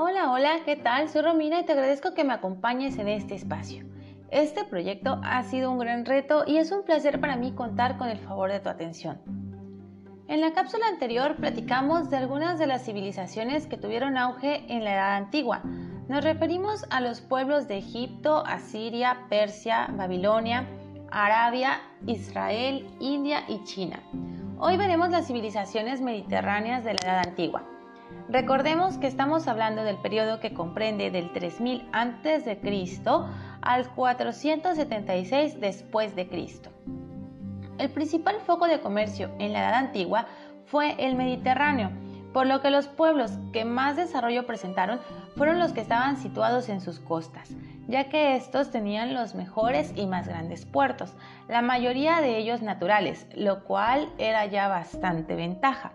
Hola, hola, ¿qué tal? Soy Romina y te agradezco que me acompañes en este espacio. Este proyecto ha sido un gran reto y es un placer para mí contar con el favor de tu atención. En la cápsula anterior platicamos de algunas de las civilizaciones que tuvieron auge en la Edad Antigua. Nos referimos a los pueblos de Egipto, Asiria, Persia, Babilonia, Arabia, Israel, India y China. Hoy veremos las civilizaciones mediterráneas de la Edad Antigua. Recordemos que estamos hablando del periodo que comprende del 3000 a.C. al 476 después de Cristo. El principal foco de comercio en la Edad Antigua fue el Mediterráneo, por lo que los pueblos que más desarrollo presentaron fueron los que estaban situados en sus costas, ya que estos tenían los mejores y más grandes puertos, la mayoría de ellos naturales, lo cual era ya bastante ventaja.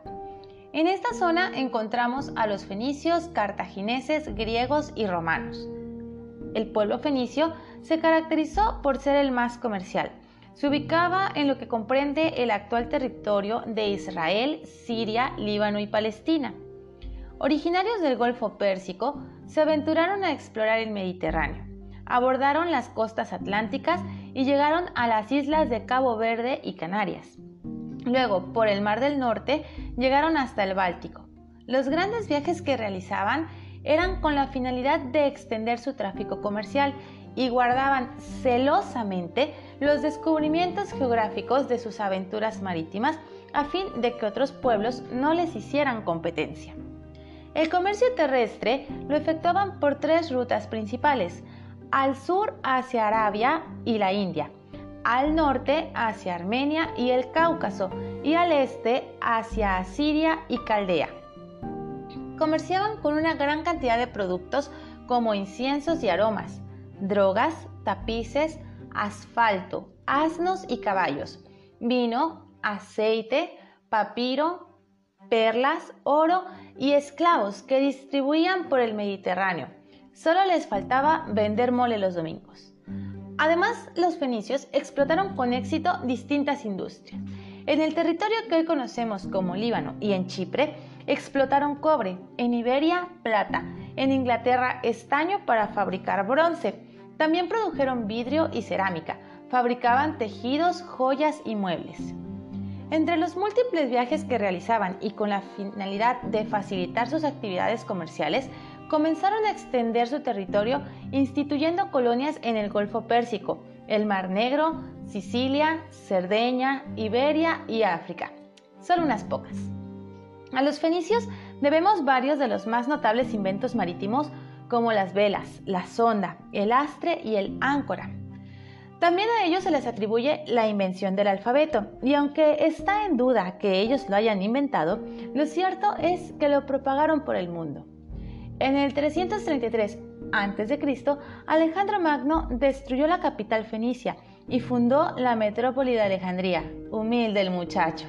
En esta zona encontramos a los fenicios, cartagineses, griegos y romanos. El pueblo fenicio se caracterizó por ser el más comercial, se ubicaba en lo que comprende el actual territorio de Israel, Siria, Líbano y Palestina. Originarios del Golfo Pérsico, se aventuraron a explorar el Mediterráneo, abordaron las costas atlánticas y llegaron a las islas de Cabo Verde y Canarias. Luego, por el Mar del Norte, llegaron hasta el Báltico. Los grandes viajes que realizaban eran con la finalidad de extender su tráfico comercial y guardaban celosamente los descubrimientos geográficos de sus aventuras marítimas a fin de que otros pueblos no les hicieran competencia. El comercio terrestre lo efectuaban por tres rutas principales, al sur hacia Arabia y la India, al norte hacia Armenia y el Cáucaso y al este hacia Asiria y Caldea. Comerciaban con una gran cantidad de productos como inciensos y aromas, drogas, tapices, asfalto, asnos y caballos, vino, aceite, papiro, perlas, oro y esclavos que distribuían por el Mediterráneo. Solo les faltaba vender mole los domingos. Además, los fenicios explotaron con éxito distintas industrias. En el territorio que hoy conocemos como Líbano y en Chipre, explotaron cobre, en Iberia plata, en Inglaterra estaño para fabricar bronce, también produjeron vidrio y cerámica, fabricaban tejidos, joyas y muebles. Entre los múltiples viajes que realizaban y con la finalidad de facilitar sus actividades comerciales, comenzaron a extender su territorio instituyendo colonias en el Golfo Pérsico, el Mar Negro, Sicilia, Cerdeña, Iberia y África. Solo unas pocas. A los fenicios debemos varios de los más notables inventos marítimos como las velas, la sonda, el astre y el áncora. También a ellos se les atribuye la invención del alfabeto, y aunque está en duda que ellos lo hayan inventado, lo cierto es que lo propagaron por el mundo. En el 333 a.C., Alejandro Magno destruyó la capital fenicia y fundó la metrópoli de Alejandría, humilde el muchacho.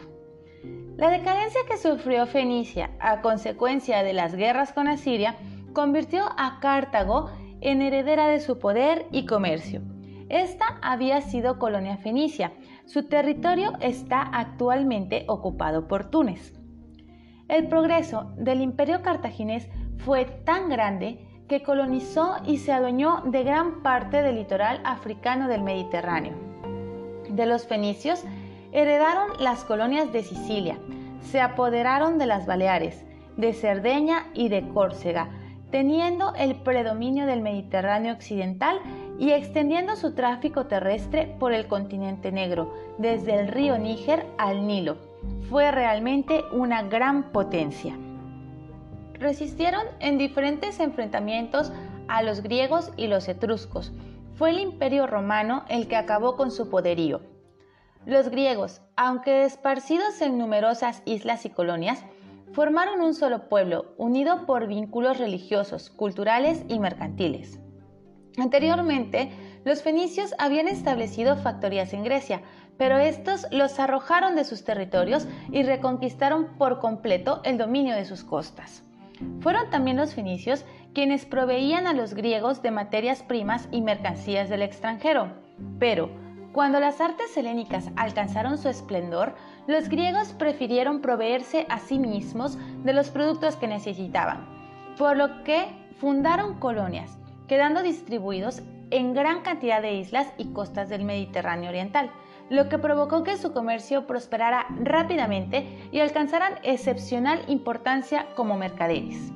La decadencia que sufrió Fenicia a consecuencia de las guerras con Asiria convirtió a Cartago en heredera de su poder y comercio. Esta había sido colonia fenicia. Su territorio está actualmente ocupado por Túnez. El progreso del imperio cartaginés fue tan grande que colonizó y se adueñó de gran parte del litoral africano del Mediterráneo. De los fenicios heredaron las colonias de Sicilia, se apoderaron de las Baleares, de Cerdeña y de Córcega, teniendo el predominio del Mediterráneo occidental y extendiendo su tráfico terrestre por el continente negro, desde el río Níger al Nilo. Fue realmente una gran potencia. Resistieron en diferentes enfrentamientos a los griegos y los etruscos. Fue el imperio romano el que acabó con su poderío. Los griegos, aunque esparcidos en numerosas islas y colonias, formaron un solo pueblo, unido por vínculos religiosos, culturales y mercantiles. Anteriormente, los fenicios habían establecido factorías en Grecia, pero estos los arrojaron de sus territorios y reconquistaron por completo el dominio de sus costas. Fueron también los fenicios quienes proveían a los griegos de materias primas y mercancías del extranjero, pero cuando las artes helénicas alcanzaron su esplendor, los griegos prefirieron proveerse a sí mismos de los productos que necesitaban, por lo que fundaron colonias, quedando distribuidos en gran cantidad de islas y costas del Mediterráneo Oriental, lo que provocó que su comercio prosperara rápidamente y alcanzaran excepcional importancia como mercaderes.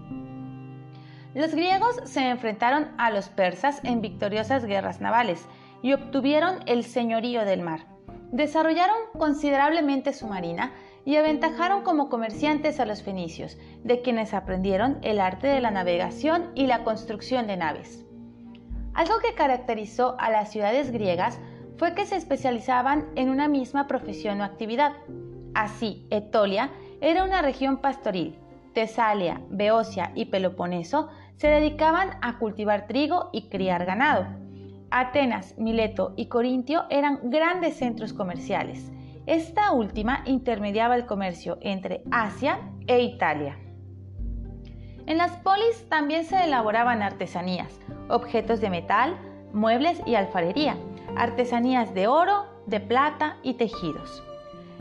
Los griegos se enfrentaron a los persas en victoriosas guerras navales y obtuvieron el señorío del mar. Desarrollaron considerablemente su marina y aventajaron como comerciantes a los fenicios, de quienes aprendieron el arte de la navegación y la construcción de naves. Algo que caracterizó a las ciudades griegas fue que se especializaban en una misma profesión o actividad. Así, Etolia era una región pastoril, Tesalia, Beocia y Peloponeso se dedicaban a cultivar trigo y criar ganado. Atenas, Mileto y Corintio eran grandes centros comerciales. Esta última intermediaba el comercio entre Asia e Italia. En las polis también se elaboraban artesanías, objetos de metal, muebles y alfarería, artesanías de oro, de plata y tejidos.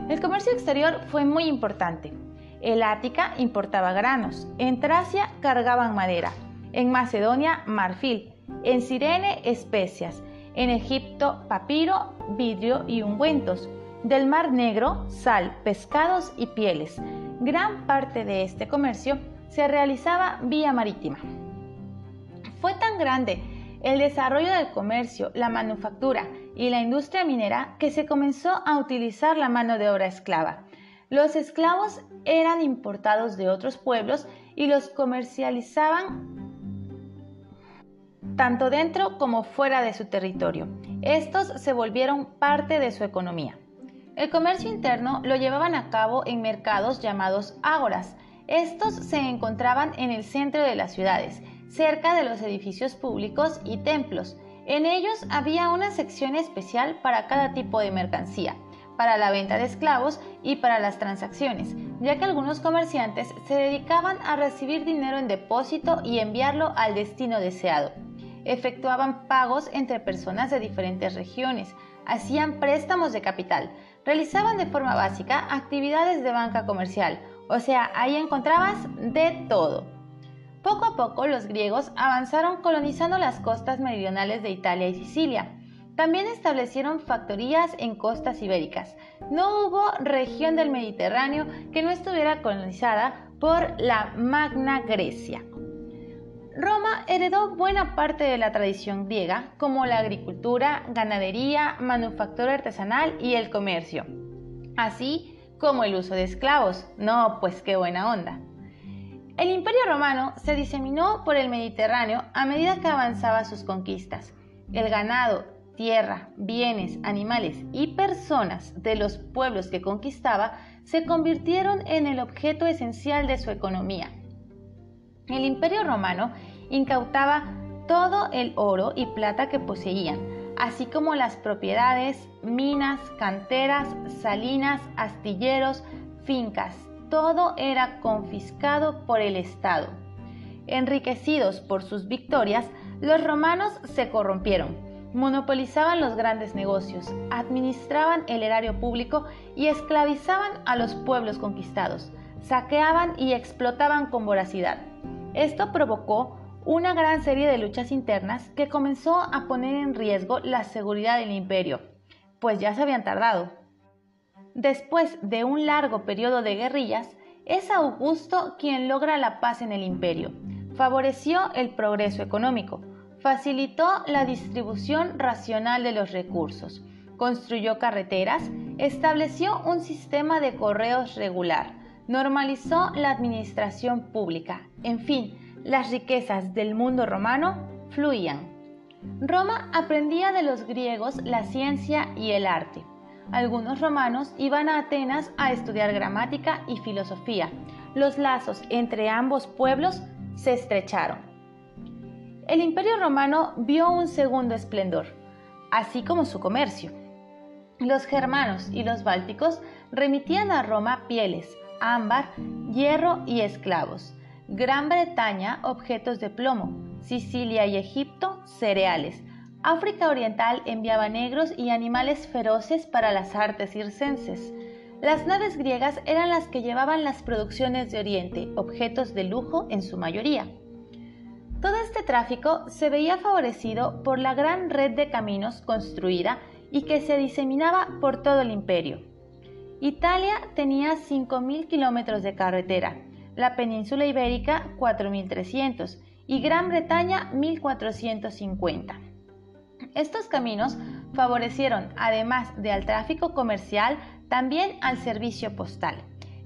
El comercio exterior fue muy importante. El Ática importaba granos, en Tracia cargaban madera, en Macedonia marfil, en Sirene especias, en Egipto papiro, vidrio y ungüentos, del Mar Negro, sal, pescados y pieles. Gran parte de este comercio se realizaba vía marítima. Fue tan grande el desarrollo del comercio, la manufactura y la industria minera que se comenzó a utilizar la mano de obra esclava. Los esclavos eran importados de otros pueblos y los comercializaban tanto dentro como fuera de su territorio. Estos se volvieron parte de su economía. El comercio interno lo llevaban a cabo en mercados llamados ágoras. Estos se encontraban en el centro de las ciudades, cerca de los edificios públicos y templos. En ellos había una sección especial para cada tipo de mercancía, para la venta de esclavos y para las transacciones, ya que algunos comerciantes se dedicaban a recibir dinero en depósito y enviarlo al destino deseado. Efectuaban pagos entre personas de diferentes regiones, hacían préstamos de capital, realizaban de forma básica actividades de banca comercial, o sea, ahí encontrabas de todo. Poco a poco los griegos avanzaron colonizando las costas meridionales de Italia y Sicilia. También establecieron factorías en costas ibéricas. No hubo región del Mediterráneo que no estuviera colonizada por la Magna Grecia. Roma heredó buena parte de la tradición griega, como la agricultura, ganadería, manufactura artesanal y el comercio, así como el uso de esclavos. No, pues qué buena onda. El imperio romano se diseminó por el Mediterráneo a medida que avanzaba sus conquistas. El ganado, tierra, bienes, animales y personas de los pueblos que conquistaba se convirtieron en el objeto esencial de su economía el imperio romano incautaba todo el oro y plata que poseían, así como las propiedades, minas, canteras, salinas, astilleros, fincas. Todo era confiscado por el Estado. Enriquecidos por sus victorias, los romanos se corrompieron, monopolizaban los grandes negocios, administraban el erario público y esclavizaban a los pueblos conquistados, saqueaban y explotaban con voracidad. Esto provocó una gran serie de luchas internas que comenzó a poner en riesgo la seguridad del imperio, pues ya se habían tardado. Después de un largo periodo de guerrillas, es Augusto quien logra la paz en el imperio, favoreció el progreso económico, facilitó la distribución racional de los recursos, construyó carreteras, estableció un sistema de correos regular, normalizó la administración pública, en fin, las riquezas del mundo romano fluían. Roma aprendía de los griegos la ciencia y el arte. Algunos romanos iban a Atenas a estudiar gramática y filosofía. Los lazos entre ambos pueblos se estrecharon. El imperio romano vio un segundo esplendor, así como su comercio. Los germanos y los bálticos remitían a Roma pieles, ámbar, hierro y esclavos. Gran Bretaña, objetos de plomo. Sicilia y Egipto, cereales. África Oriental enviaba negros y animales feroces para las artes circenses. Las naves griegas eran las que llevaban las producciones de Oriente, objetos de lujo en su mayoría. Todo este tráfico se veía favorecido por la gran red de caminos construida y que se diseminaba por todo el imperio. Italia tenía 5.000 kilómetros de carretera, la península ibérica 4.300 y Gran Bretaña 1.450. Estos caminos favorecieron, además de al tráfico comercial, también al servicio postal.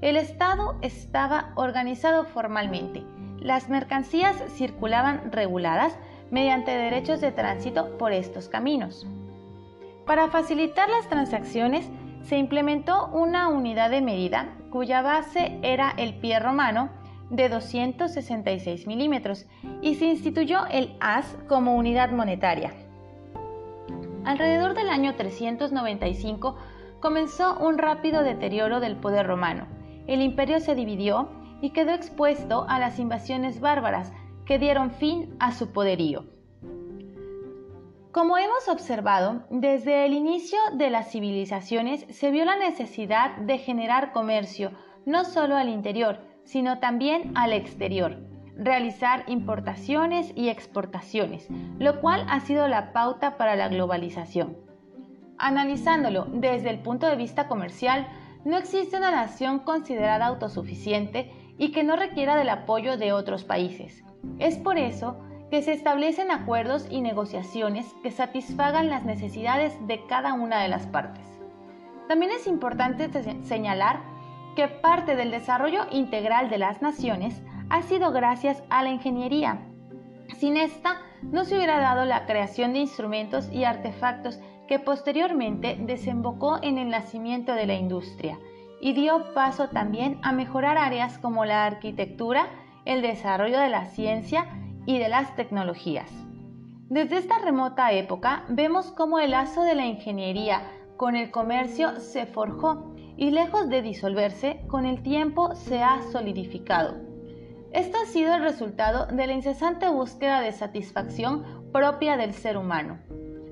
El Estado estaba organizado formalmente. Las mercancías circulaban reguladas mediante derechos de tránsito por estos caminos. Para facilitar las transacciones, se implementó una unidad de medida cuya base era el pie romano de 266 milímetros y se instituyó el as como unidad monetaria. Alrededor del año 395 comenzó un rápido deterioro del poder romano. El imperio se dividió y quedó expuesto a las invasiones bárbaras que dieron fin a su poderío. Como hemos observado, desde el inicio de las civilizaciones se vio la necesidad de generar comercio, no solo al interior, sino también al exterior, realizar importaciones y exportaciones, lo cual ha sido la pauta para la globalización. Analizándolo desde el punto de vista comercial, no existe una nación considerada autosuficiente y que no requiera del apoyo de otros países. Es por eso que se establecen acuerdos y negociaciones que satisfagan las necesidades de cada una de las partes. También es importante señalar que parte del desarrollo integral de las naciones ha sido gracias a la ingeniería. Sin esta, no se hubiera dado la creación de instrumentos y artefactos que posteriormente desembocó en el nacimiento de la industria y dio paso también a mejorar áreas como la arquitectura, el desarrollo de la ciencia y de las tecnologías. Desde esta remota época vemos cómo el lazo de la ingeniería con el comercio se forjó y lejos de disolverse, con el tiempo se ha solidificado. Esto ha sido el resultado de la incesante búsqueda de satisfacción propia del ser humano.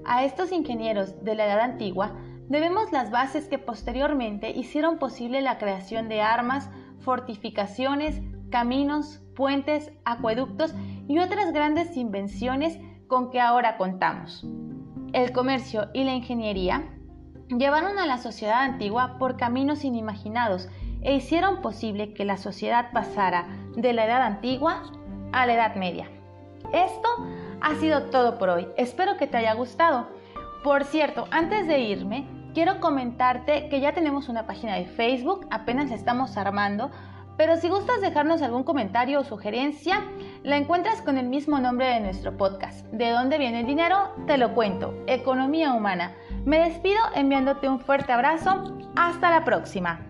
A estos ingenieros de la Edad Antigua debemos las bases que posteriormente hicieron posible la creación de armas, fortificaciones, caminos, puentes, acueductos y otras grandes invenciones con que ahora contamos. El comercio y la ingeniería llevaron a la sociedad antigua por caminos inimaginados e hicieron posible que la sociedad pasara de la edad antigua a la edad media. Esto ha sido todo por hoy. Espero que te haya gustado. Por cierto, antes de irme, quiero comentarte que ya tenemos una página de Facebook, apenas estamos armando pero si gustas dejarnos algún comentario o sugerencia, la encuentras con el mismo nombre de nuestro podcast. ¿De dónde viene el dinero? Te lo cuento. Economía humana. Me despido enviándote un fuerte abrazo. Hasta la próxima.